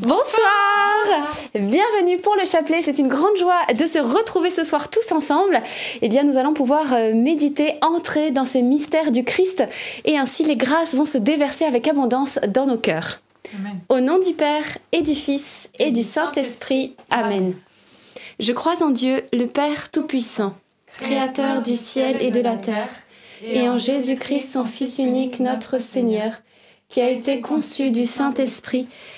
Bonsoir Bienvenue pour le chapelet, c'est une grande joie de se retrouver ce soir tous ensemble. Eh bien, nous allons pouvoir euh, méditer, entrer dans ces mystères du Christ et ainsi les grâces vont se déverser avec abondance dans nos cœurs. Au nom du Père et du Fils et du Saint-Esprit. Amen. Je crois en Dieu, le Père Tout-Puissant, Créateur du ciel et de la terre, et en Jésus-Christ, son Fils unique, notre Seigneur, qui a été conçu du Saint-Esprit, est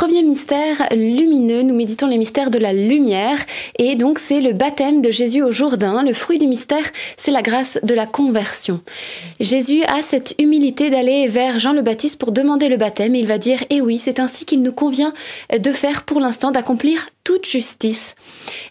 Premier mystère lumineux, nous méditons les mystères de la lumière et donc c'est le baptême de Jésus au Jourdain. Le fruit du mystère, c'est la grâce de la conversion. Jésus a cette humilité d'aller vers Jean le Baptiste pour demander le baptême il va dire "Eh oui, c'est ainsi qu'il nous convient de faire pour l'instant d'accomplir toute justice."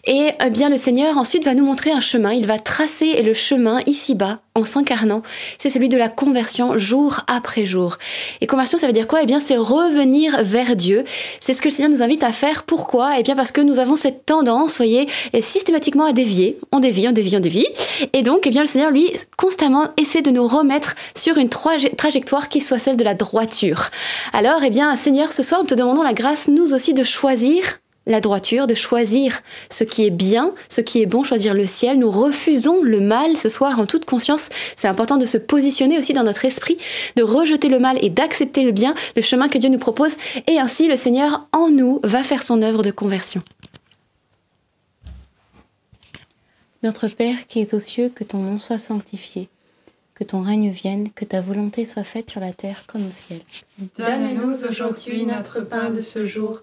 Et eh bien le Seigneur ensuite va nous montrer un chemin, il va tracer le chemin ici-bas en s'incarnant, c'est celui de la conversion jour après jour. Et conversion, ça veut dire quoi? Eh bien, c'est revenir vers Dieu. C'est ce que le Seigneur nous invite à faire. Pourquoi? Eh bien, parce que nous avons cette tendance, voyez, systématiquement à dévier. On dévie, on dévie, on dévie. Et donc, eh bien, le Seigneur, lui, constamment essaie de nous remettre sur une trajectoire qui soit celle de la droiture. Alors, eh bien, Seigneur, ce soir, nous te demandons la grâce, nous aussi, de choisir la droiture, de choisir ce qui est bien, ce qui est bon, choisir le ciel. Nous refusons le mal ce soir en toute conscience. C'est important de se positionner aussi dans notre esprit, de rejeter le mal et d'accepter le bien, le chemin que Dieu nous propose. Et ainsi, le Seigneur en nous va faire son œuvre de conversion. Notre Père qui es aux cieux, que ton nom soit sanctifié, que ton règne vienne, que ta volonté soit faite sur la terre comme au ciel. Donne-nous aujourd'hui notre pain de ce jour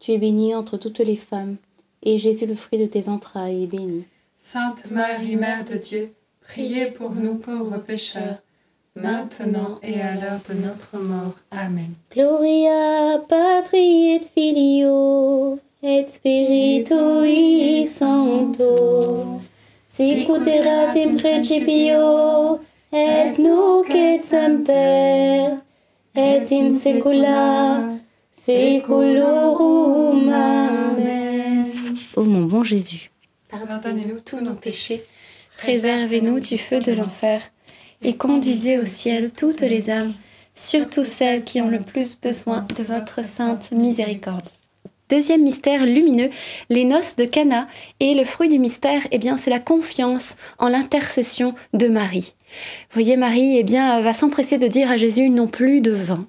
Tu es bénie entre toutes les femmes, et Jésus, le fruit de tes entrailles, est béni. Sainte Marie, Mère de Dieu, priez pour nous pauvres pécheurs, maintenant et à l'heure de notre mort. Amen. Gloria patri et filio et spiritui sancto sicuterat in principio et nunc et semper et in saecula saeculorum amen Ô mon bon Jésus Pardonnez-nous tous nos péchés, Préservez-nous du feu de l'enfer et conduisez au ciel toutes les âmes, surtout celles qui ont le plus besoin de votre sainte miséricorde. Deuxième mystère lumineux, les noces de Cana. Et le fruit du mystère, eh bien, c'est la confiance en l'intercession de Marie. Vous voyez, Marie, eh bien, va s'empresser de dire à Jésus non plus de vin.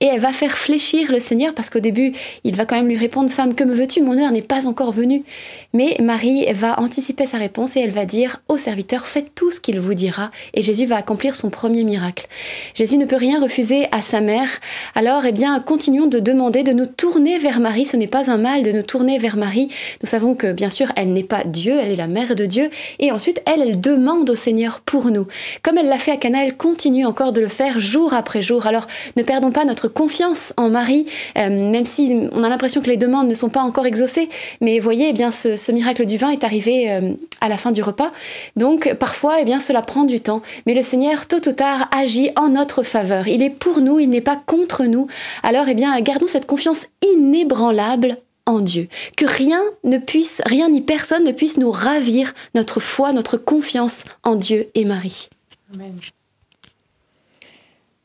Et elle va faire fléchir le Seigneur parce qu'au début, il va quand même lui répondre Femme, que me veux-tu? Mon heure n'est pas encore venue. Mais Marie va anticiper sa réponse et elle va dire au serviteur Faites tout ce qu'il vous dira. Et Jésus va accomplir son premier miracle. Jésus ne peut rien refuser à sa mère. Alors, eh bien, continuons de demander de nous tourner vers Marie. Ce n'est pas un mal de nous tourner vers Marie. Nous savons que, bien sûr, elle n'est pas Dieu, elle est la mère de Dieu. Et ensuite, elle, elle demande au Seigneur pour nous. Comme elle l'a fait à Cana, elle continue encore de le faire jour après jour. Alors, ne perdons pas notre confiance en Marie, euh, même si on a l'impression que les demandes ne sont pas encore exaucées. Mais voyez, eh bien, ce, miracle du vin est arrivé euh, à la fin du repas. Donc, parfois, eh bien, cela prend du temps. Mais le Seigneur, tôt ou tard, agit en notre faveur. Il est pour nous, il n'est pas contre nous. Alors, eh bien, gardons cette confiance inébranlable en Dieu. Que rien ne puisse, rien ni personne ne puisse nous ravir notre foi, notre confiance en Dieu et Marie. Amen.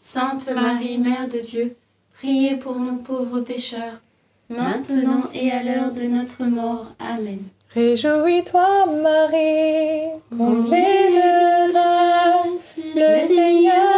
Sainte Marie, Mère de Dieu, priez pour nous pauvres pécheurs, maintenant et à l'heure de notre mort. Amen. Réjouis-toi Marie, comblée de grâce, le Seigneur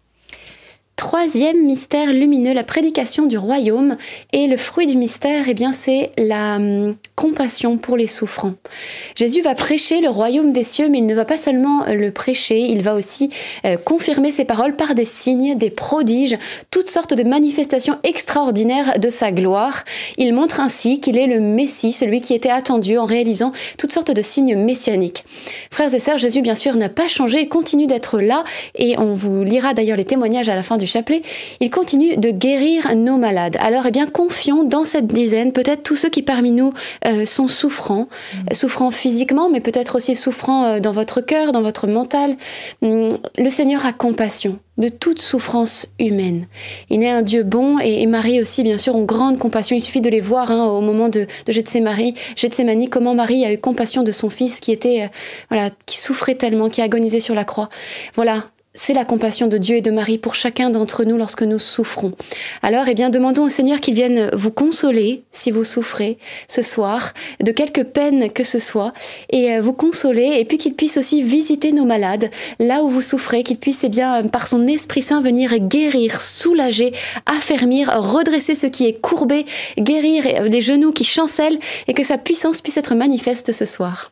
Troisième mystère lumineux, la prédication du royaume. Et le fruit du mystère, eh bien, c'est la hum, compassion pour les souffrants. Jésus va prêcher le royaume des cieux, mais il ne va pas seulement euh, le prêcher, il va aussi euh, confirmer ses paroles par des signes, des prodiges, toutes sortes de manifestations extraordinaires de sa gloire. Il montre ainsi qu'il est le Messie, celui qui était attendu en réalisant toutes sortes de signes messianiques. Frères et sœurs, Jésus, bien sûr, n'a pas changé, il continue d'être là, et on vous lira d'ailleurs les témoignages à la fin du chapelet, il continue de guérir nos malades. Alors, eh bien, confions dans cette dizaine, peut-être tous ceux qui parmi nous euh, sont souffrants, euh, souffrants physiquement, mais peut-être aussi souffrants euh, dans votre cœur, dans votre mental. Hum, Le Seigneur a compassion de toute souffrance humaine. Il est un Dieu bon et, et Marie aussi, bien sûr, ont grande compassion. Il suffit de les voir hein, au moment de, de Gethsémani, Gethsémani, comment Marie a eu compassion de son fils qui était, euh, voilà, qui souffrait tellement, qui agonisait sur la croix. Voilà, c'est la compassion de Dieu et de Marie pour chacun d'entre nous lorsque nous souffrons. Alors, eh bien, demandons au Seigneur qu'il vienne vous consoler si vous souffrez ce soir, de quelque peine que ce soit, et euh, vous consoler, et puis qu'il puisse aussi visiter nos malades là où vous souffrez, qu'il puisse, eh bien, par son Esprit Saint, venir guérir, soulager, affermir, redresser ce qui est courbé, guérir euh, les genoux qui chancellent, et que sa puissance puisse être manifeste ce soir.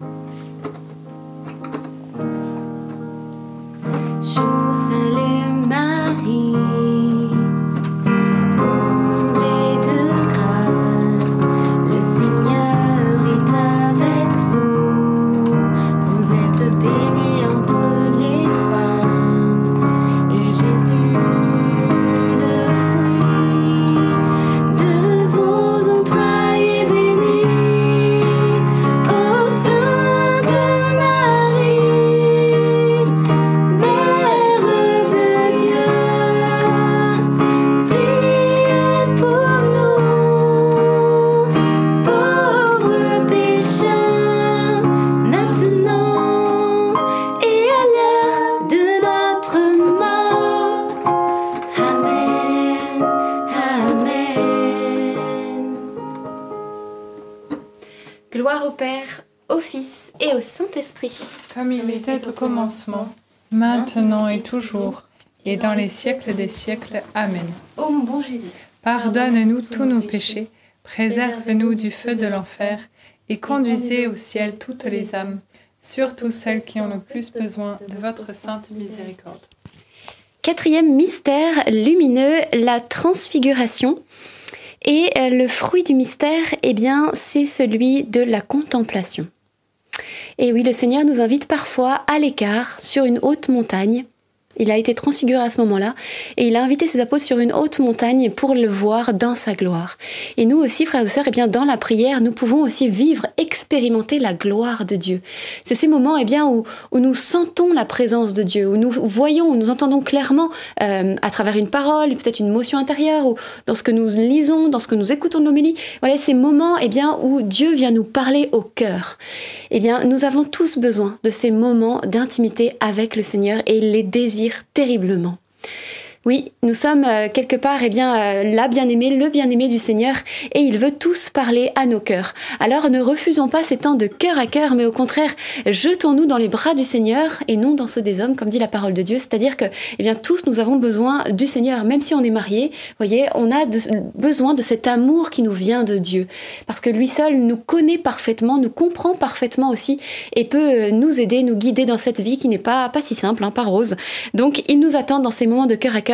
Je vous était au commencement, maintenant et toujours, et dans les siècles des siècles. Amen. Ô mon bon Jésus. Pardonne-nous tous nos péchés, préserve-nous du feu de l'enfer, et conduisez au ciel toutes les âmes, surtout celles qui ont le plus besoin de votre sainte miséricorde. Quatrième mystère lumineux, la transfiguration. Et le fruit du mystère, eh bien, c'est celui de la contemplation. Et oui, le Seigneur nous invite parfois à l'écart, sur une haute montagne. Il a été transfiguré à ce moment-là et il a invité ses apôtres sur une haute montagne pour le voir dans sa gloire. Et nous aussi, frères et sœurs, eh bien, dans la prière, nous pouvons aussi vivre, expérimenter la gloire de Dieu. C'est ces moments eh bien, où, nous sentons la présence de Dieu, où nous voyons, où nous entendons clairement euh, à travers une parole, peut-être une motion intérieure, ou dans ce que nous lisons, dans ce que nous écoutons de l'homélie. Voilà ces moments eh bien, où Dieu vient nous parler au cœur. Eh bien, nous avons tous besoin de ces moments d'intimité avec le Seigneur et il les terriblement. Oui, nous sommes euh, quelque part eh bien, euh, la bien-aimée, le bien-aimé du Seigneur, et il veut tous parler à nos cœurs. Alors ne refusons pas ces temps de cœur à cœur, mais au contraire, jetons-nous dans les bras du Seigneur et non dans ceux des hommes, comme dit la parole de Dieu. C'est-à-dire que eh bien, tous nous avons besoin du Seigneur, même si on est marié, voyez, on a besoin de cet amour qui nous vient de Dieu. Parce que lui seul nous connaît parfaitement, nous comprend parfaitement aussi, et peut euh, nous aider, nous guider dans cette vie qui n'est pas, pas si simple, hein, pas rose. Donc il nous attend dans ces moments de cœur à cœur,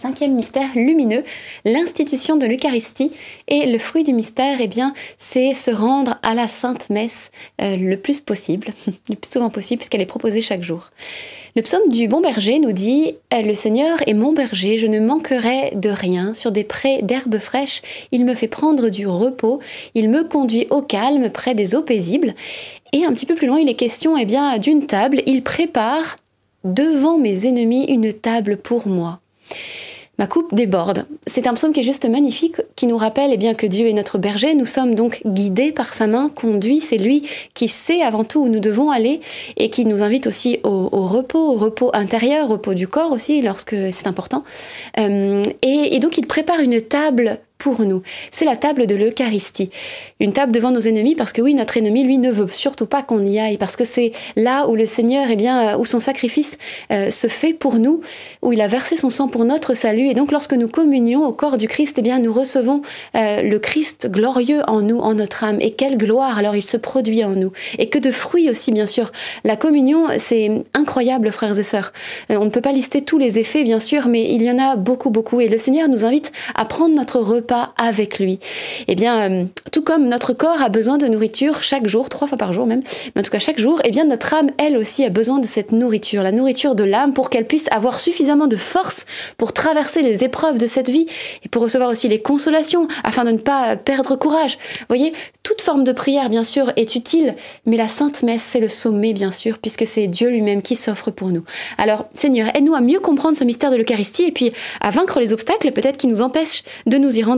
Cinquième mystère lumineux, l'institution de l'Eucharistie. Et le fruit du mystère, eh bien, c'est se rendre à la Sainte Messe euh, le plus possible, le plus souvent possible, puisqu'elle est proposée chaque jour. Le psaume du bon berger nous dit euh, Le Seigneur est mon berger, je ne manquerai de rien. Sur des prés d'herbes fraîches, il me fait prendre du repos, il me conduit au calme près des eaux paisibles. Et un petit peu plus loin, il est question eh bien, d'une table. Il prépare devant mes ennemis une table pour moi. Ma coupe déborde. C'est un psaume qui est juste magnifique, qui nous rappelle eh bien, que Dieu est notre berger. Nous sommes donc guidés par sa main, conduits. C'est lui qui sait avant tout où nous devons aller et qui nous invite aussi au, repos, au repos intérieur, au repos du corps aussi, lorsque c'est important. Euh, et donc il prépare une table pour nous. C'est la table de l'Eucharistie. Une table devant nos ennemis, parce que oui, notre ennemi, lui, ne veut surtout pas qu'on y aille, parce que c'est là où le Seigneur, eh bien, où son sacrifice euh, se fait pour nous, où il a versé son sang pour notre salut. Et donc, lorsque nous communions au corps du Christ, eh bien, nous recevons euh, le Christ glorieux en nous, en notre âme. Et quelle gloire alors il se produit en nous. Et que de fruits aussi, bien sûr. La communion, c'est incroyable, frères et sœurs. Euh, on ne peut pas lister tous les effets, bien sûr, mais il y en a beaucoup, beaucoup. Et le Seigneur nous invite à prendre notre repas pas avec lui. Eh bien, euh, tout comme notre corps a besoin de nourriture chaque jour, trois fois par jour même, mais en tout cas chaque jour, eh bien notre âme, elle aussi, a besoin de cette nourriture, la nourriture de l'âme, pour qu'elle puisse avoir suffisamment de force pour traverser les épreuves de cette vie et pour recevoir aussi les consolations, afin de ne pas perdre courage. Vous voyez, toute forme de prière, bien sûr, est utile, mais la Sainte Messe, c'est le sommet, bien sûr, puisque c'est Dieu lui-même qui s'offre pour nous. Alors, Seigneur, aide-nous à mieux comprendre ce mystère de l'Eucharistie et puis à vaincre les obstacles peut-être qui nous empêchent de nous y rendre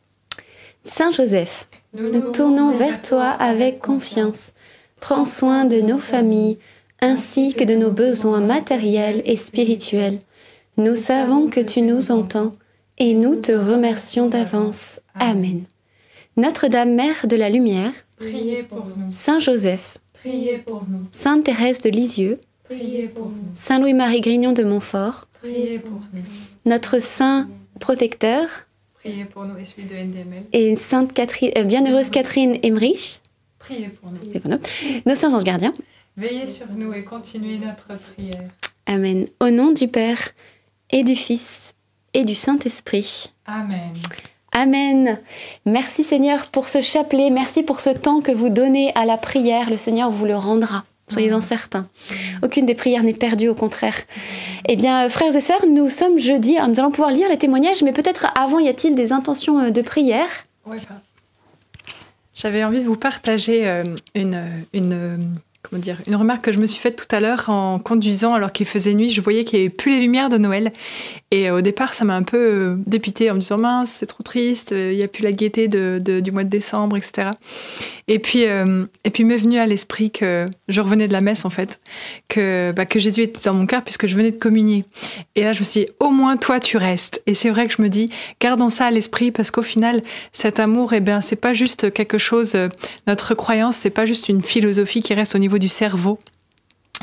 Saint Joseph, nous, tournons vers toi avec confiance. Prends soin de nos familles ainsi que de nos besoins matériels et spirituels. Nous savons que tu nous entends et nous te remercions d'avance. Amen. Notre-Dame Mère de la Lumière, priez pour nous. Saint Joseph, Priez pour nous. Sainte Thérèse de Lisieux, Priez pour nous. Saint Louis-Marie Grignon de Montfort, Priez pour nous. notre Saint protecteur, Priez pour nous et celui de NDML. et Sainte Catherine, euh, Bienheureuse Catherine Emmerich, Priez pour nous. et pour nous, nos saints anges gardiens. Veillez sur nous et continuez notre prière. Amen. Au nom du Père et du Fils et du Saint-Esprit. Amen. Amen. Merci Seigneur pour ce chapelet. Merci pour ce temps que vous donnez à la prière. Le Seigneur vous le rendra. Soyez-en certains. Aucune des prières n'est perdue, au contraire. Eh bien, frères et sœurs, nous sommes jeudi. Alors, nous allons pouvoir lire les témoignages, mais peut-être avant, y a-t-il des intentions euh, de prière? Ouais, J'avais envie de vous partager euh, une, une, comment dire, une remarque que je me suis faite tout à l'heure en conduisant alors qu'il faisait nuit. Je voyais qu'il n'y avait plus les lumières de Noël. Et euh, au départ, ça m'a un peu euh, dépité en me disant mince, c'est trop triste, il n'y a plus la gaieté de, du mois de décembre, etc. Et puis, euh, et puis m'est venu à l'esprit que je revenais de la messe en fait, que, bah, que Jésus était dans mon cœur puisque je venais de communier. Et là, je me suis dit, au moins toi, tu restes. Et c'est vrai que je me dis, gardons ça à l'esprit parce qu'au final, cet amour, eh ben, c'est pas juste quelque chose, notre croyance, c'est pas juste une philosophie qui reste au niveau du cerveau.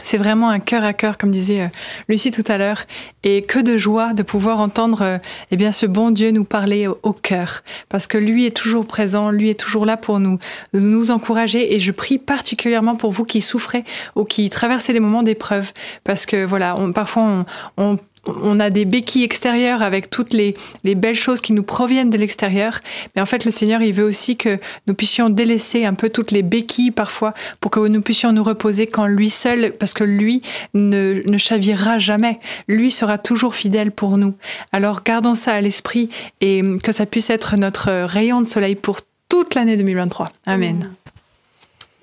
C'est vraiment un cœur à cœur, comme disait euh, Lucie tout à l'heure, et que de joie de pouvoir entendre euh, eh bien ce bon Dieu nous parler au, cœur, parce que lui est toujours présent, lui est toujours là pour nous nous encourager, et je prie particulièrement pour vous qui souffrez ou qui traversez des moments d'épreuve, parce que voilà, parfois on on a des béquilles extérieures avec toutes les, belles choses qui nous proviennent de l'extérieur. Mais en fait, le Seigneur, il veut aussi que nous puissions délaisser un peu toutes les béquilles parfois pour que nous puissions nous reposer quand lui seul, parce que lui ne, ne chavirera jamais. Lui sera toujours fidèle pour nous. Alors gardons ça à l'esprit et que ça puisse être notre rayon de soleil pour toute l'année 2023. Amen.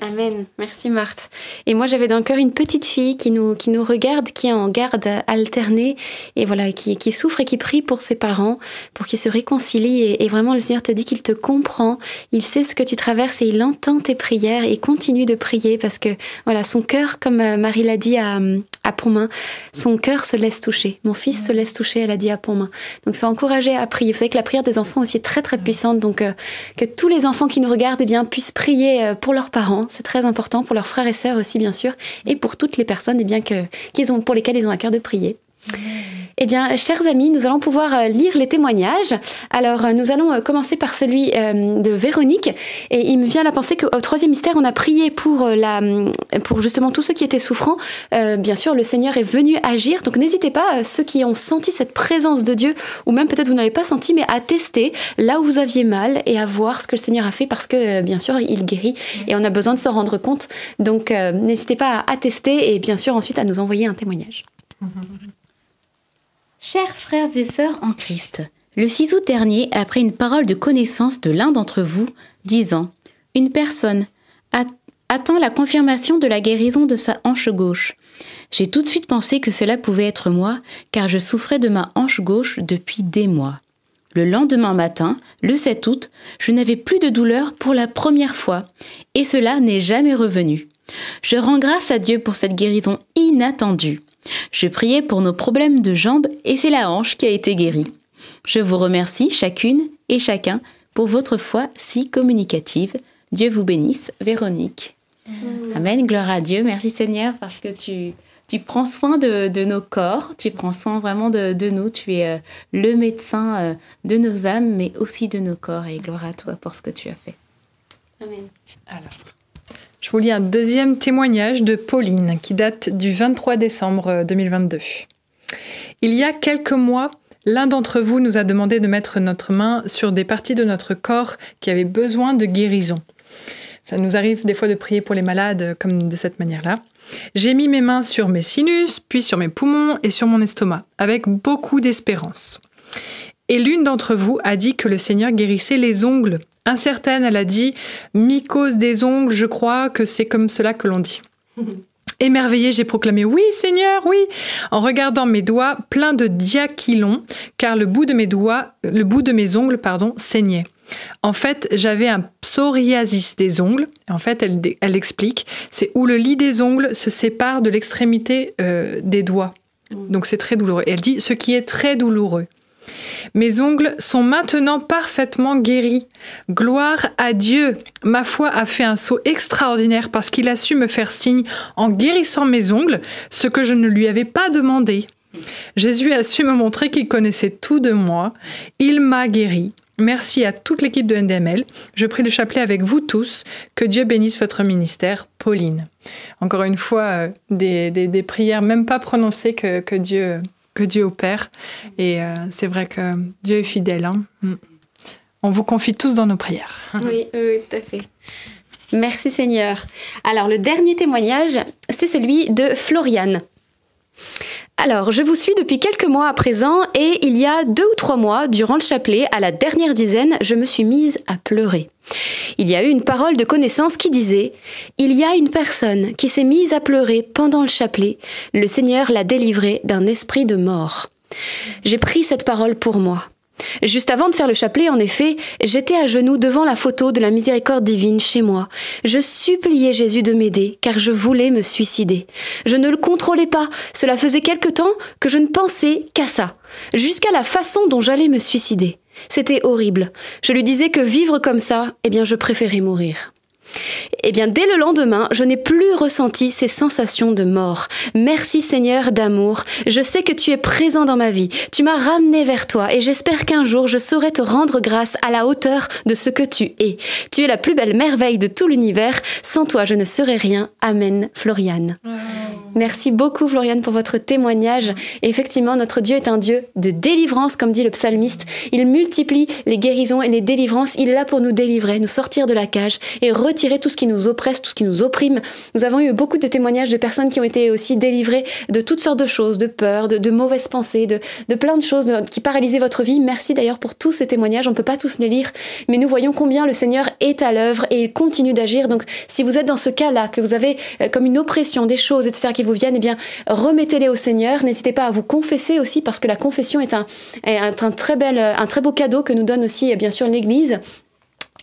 Amen. Merci Marthe. Et moi j'avais dans le cœur une petite fille qui nous, qui nous regarde, qui est en garde alternée et voilà, qui, qui souffre et qui prie pour ses parents, pour qu'ils se réconcilient. Et, vraiment le Seigneur te dit qu'il te comprend, il sait ce que tu traverses et il entend tes prières et continue de prier parce que voilà, son cœur, comme euh, Marie l'a dit à, à Pontmain, son cœur se laisse toucher. Mon fils se laisse toucher, elle a dit à Pontmain. Donc c'est encouragé à prier. Vous savez que la prière des enfants aussi est très très puissante. Donc euh, que tous les enfants qui nous regardent eh bien, puissent prier euh, pour leurs parents c'est très important pour leurs frères et sœurs aussi, bien sûr, et pour toutes les personnes eh bien, que, qu'ils ont, pour lesquelles ils ont à cœur de prier. Eh bien, chers amis, nous allons pouvoir euh, lire les témoignages. Alors, euh, nous allons euh, commencer par celui de Véronique. Et il me vient à la pensée qu'au troisième mystère, on a prié pour, justement tous ceux qui étaient souffrants. bien sûr, le Seigneur est venu agir. Donc, n'hésitez pas, ceux qui ont senti cette présence de Dieu, ou même peut-être vous n'avez pas senti, mais à tester là où vous aviez mal et à voir ce que le Seigneur a fait parce que, bien sûr, il guérit et on a besoin de se rendre compte. Donc, n'hésitez pas à tester et bien sûr ensuite à nous envoyer un témoignage. Chers frères et sœurs en Christ, le 6 août dernier, après une parole de connaissance de l'un d'entre vous, disant Une personne attend la confirmation de la guérison de sa hanche gauche. J'ai tout de suite pensé que cela pouvait être moi, car je souffrais de ma hanche gauche depuis des mois. Le lendemain matin, le 7 août, je n'avais plus de douleur pour la première fois, et cela n'est jamais revenu. Je rends grâce à Dieu pour cette guérison inattendue. Je priais pour nos problèmes de jambes et c'est la hanche qui a été guérie. Je vous remercie chacune et chacun pour votre foi si communicative. Dieu vous bénisse, Véronique. Amen, gloire à Dieu. Merci Seigneur parce que tu, tu prends soin de, nos corps, tu prends soin vraiment de, nous. Tu es euh, le médecin euh, de nos âmes, mais aussi de nos corps. Et gloire à toi pour ce que tu as fait. Amen. Alors. Je vous lis un deuxième témoignage de Pauline qui date du 23 décembre 2022. Il y a quelques mois, l'un d'entre vous nous a demandé de mettre notre main sur des parties de notre corps qui avaient besoin de guérison. Ça nous arrive des fois de prier pour les malades comme de cette manière-là. J'ai mis mes mains sur mes sinus, puis sur mes poumons et sur mon estomac, avec beaucoup d'espérance. Et l'une d'entre vous a dit que le Seigneur guérissait les ongles incertaine, elle a dit mycose des ongles, je crois que c'est comme cela que l'on dit. Émerveillée, j'ai proclamé Oui, Seigneur, oui, en regardant mes doigts pleins de diaquilons, car le bout de mes doigts, le bout de mes ongles, pardon, saignait. En fait, j'avais un psoriasis des ongles. En fait, elle, elle explique, c'est où le lit des ongles se sépare de l'extrémité euh, des doigts. Donc c'est très douloureux. Et elle dit ce qui est très douloureux. Mes ongles sont maintenant parfaitement guéris. Gloire à Dieu. Ma foi a fait un saut extraordinaire parce qu'il a su me faire signe en guérissant mes ongles, ce que je ne lui avais pas demandé. Jésus a su me montrer qu'il connaissait tout de moi. Il m'a guéri. Merci à toute l'équipe de NDML. Je prie le chapelet avec vous tous. Que Dieu bénisse votre ministère, Pauline. Encore une fois, euh, des, prières même pas prononcées que Dieu que Dieu opère. Et euh, c'est vrai que Dieu est fidèle. Hein. Mm. On vous confie tous dans nos prières. Oui, oui, tout à fait. Merci Seigneur. Alors le dernier témoignage, c'est celui de Floriane. Alors, je vous suis depuis quelques mois à présent et il y a deux ou trois mois, durant le chapelet, à la dernière dizaine, je me suis mise à pleurer. Il y a eu une parole de connaissance qui disait Il y a une personne qui s'est mise à pleurer pendant le chapelet. Le Seigneur l'a délivrée d'un esprit de mort. J'ai pris cette parole pour moi. Juste avant de faire le chapelet, en effet, j'étais à genoux devant la photo de la miséricorde divine chez moi. Je suppliais Jésus de m'aider, car je voulais me suicider. Je ne le contrôlais pas, cela faisait quelque temps que je ne pensais qu'à ça, jusqu'à la façon dont j'allais me suicider. C'était horrible. Je lui disais que vivre comme ça, eh bien je préférais mourir. Eh bien, dès le lendemain, je n'ai plus ressenti ces sensations de mort. Merci Seigneur d'amour. Je sais que tu es présent dans ma vie. Tu m'as ramené vers toi et j'espère qu'un jour je saurai te rendre grâce à la hauteur de ce que tu es. Tu es la plus belle merveille de tout l'univers. Sans toi, je ne serais rien. Amen, Floriane. Merci beaucoup, Floriane, pour votre témoignage. effectivement, notre Dieu est un Dieu de délivrance, comme dit le psalmiste. Il multiplie les guérisons et les délivrances. Il est là pour nous délivrer, nous sortir de la cage et retirer tout ce qui nous oppresse, tout ce qui nous opprime. Nous avons eu beaucoup de témoignages de personnes qui ont été aussi délivrées de toutes sortes de choses, de peur, de, mauvaises pensées, de, plein de choses qui paralysaient votre vie. Merci d'ailleurs pour tous ces témoignages. On ne peut pas tous les lire, mais nous voyons combien le Seigneur est à l'œuvre et il continue d'agir. Donc, si vous êtes dans ce cas-là, que vous avez euh, comme une oppression, des choses, etc., vous viennent, eh bien, remettez-les au Seigneur. N'hésitez pas à vous confesser aussi, parce que la confession est un, un, très, bel, un très beau cadeau que nous donne aussi, eh bien sûr, l'Église.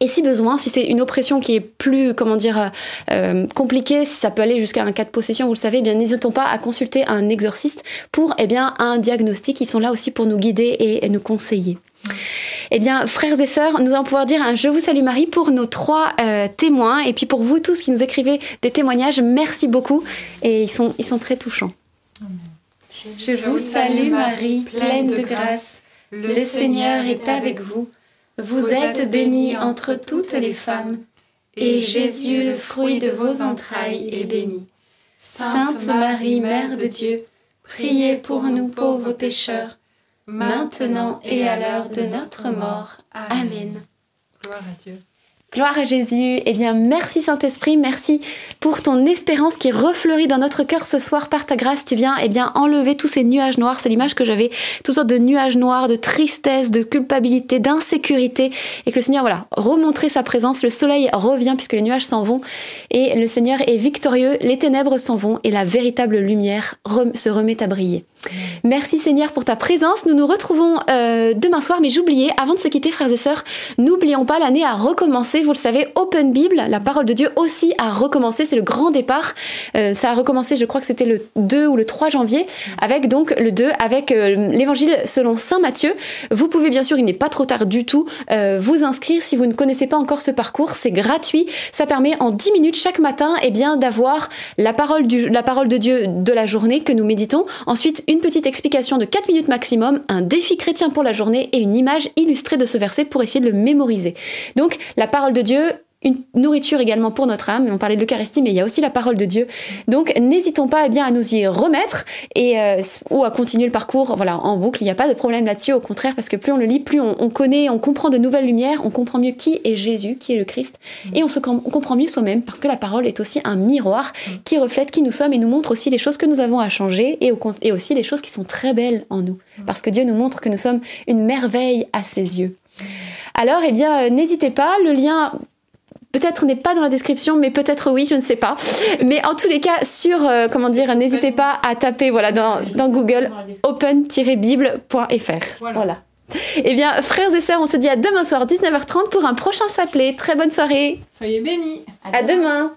Et si besoin, si c'est une oppression qui est plus, comment dire, euh, compliquée, si ça peut aller jusqu'à un cas de possession, vous le savez, eh bien n'hésitons pas à consulter un exorciste pour, eh bien, un diagnostic. Ils sont là aussi pour nous guider et, nous conseiller. Eh bien, frères et sœurs, nous allons pouvoir dire un Je vous salue Marie pour nos trois euh, témoins et puis pour vous tous qui nous écrivez des témoignages, merci beaucoup et ils sont, ils sont très touchants. Je vous salue Marie, pleine de grâce. Le Seigneur est avec vous. Vous êtes bénie entre toutes les femmes, et Jésus, le fruit de vos entrailles, est béni. Sainte Marie, Mère de Dieu, priez pour nous pauvres pécheurs, maintenant et à l'heure de notre mort. Amen. Gloire à Dieu. Gloire à Jésus. Eh bien, merci Saint-Esprit, merci pour ton espérance qui refleurit dans notre cœur ce soir par ta grâce. Tu viens, eh bien, enlever tous ces nuages noirs. C'est l'image que j'avais, toutes sortes de nuages noirs, de tristesse, de culpabilité, d'insécurité. Et que le Seigneur, voilà, remontrer sa présence. Le soleil revient puisque les nuages s'en vont. Et le Seigneur est victorieux. Les ténèbres s'en vont et la véritable lumière se remet à briller. Merci Seigneur pour ta présence. Nous nous retrouvons euh, demain soir, mais j'oubliais, avant de se quitter, frères et sœurs, n'oublions pas, l'année a recommencé. Vous le savez, Open Bible, la parole de Dieu aussi a recommencé. C'est le grand départ. Euh, ça a recommencé, je crois que c'était le 2 ou le 3 janvier, avec donc le 2, avec euh, l'évangile selon Saint Matthieu. Vous pouvez bien sûr, il n'est pas trop tard du tout, vous inscrire si vous ne connaissez pas encore ce parcours. C'est gratuit. Ça permet en 10 minutes chaque matin eh bien, d'avoir la, parole la parole de Dieu de la journée que nous méditons. Ensuite, une petite explication de 4 minutes maximum, un défi chrétien pour la journée et une image illustrée de ce verset pour essayer de le mémoriser. Donc la parole de Dieu, une nourriture également pour notre âme. On parlait de l'Eucharistie, mais il y a aussi la parole de Dieu. Donc, n'hésitons pas eh bien, à nous y remettre et, euh, ou à continuer le parcours voilà, en boucle. Il n'y a pas de problème là-dessus, au contraire, parce que plus on le lit, plus on, connaît, on comprend de nouvelles lumières, on comprend mieux qui est Jésus, qui est le Christ, et on, se, on comprend mieux soi-même, parce que la parole est aussi un miroir qui reflète qui nous sommes et nous montre aussi les choses que nous avons à changer et, et aussi les choses qui sont très belles en nous, parce que Dieu nous montre que nous sommes une merveille à ses yeux. Alors, eh bien, euh, n'hésitez pas, le lien Peut-être n'est pas dans la description, mais peut-être oui, je ne sais pas. Mais en tous les cas, sur, euh, comment dire, n'hésitez pas à taper voilà, dans, dans Google open-bible.fr. Voilà. Eh bien, frères et sœurs, on se dit à demain soir, 19h30, pour un prochain chapelet. Très bonne soirée. Soyez bénis. À, demain.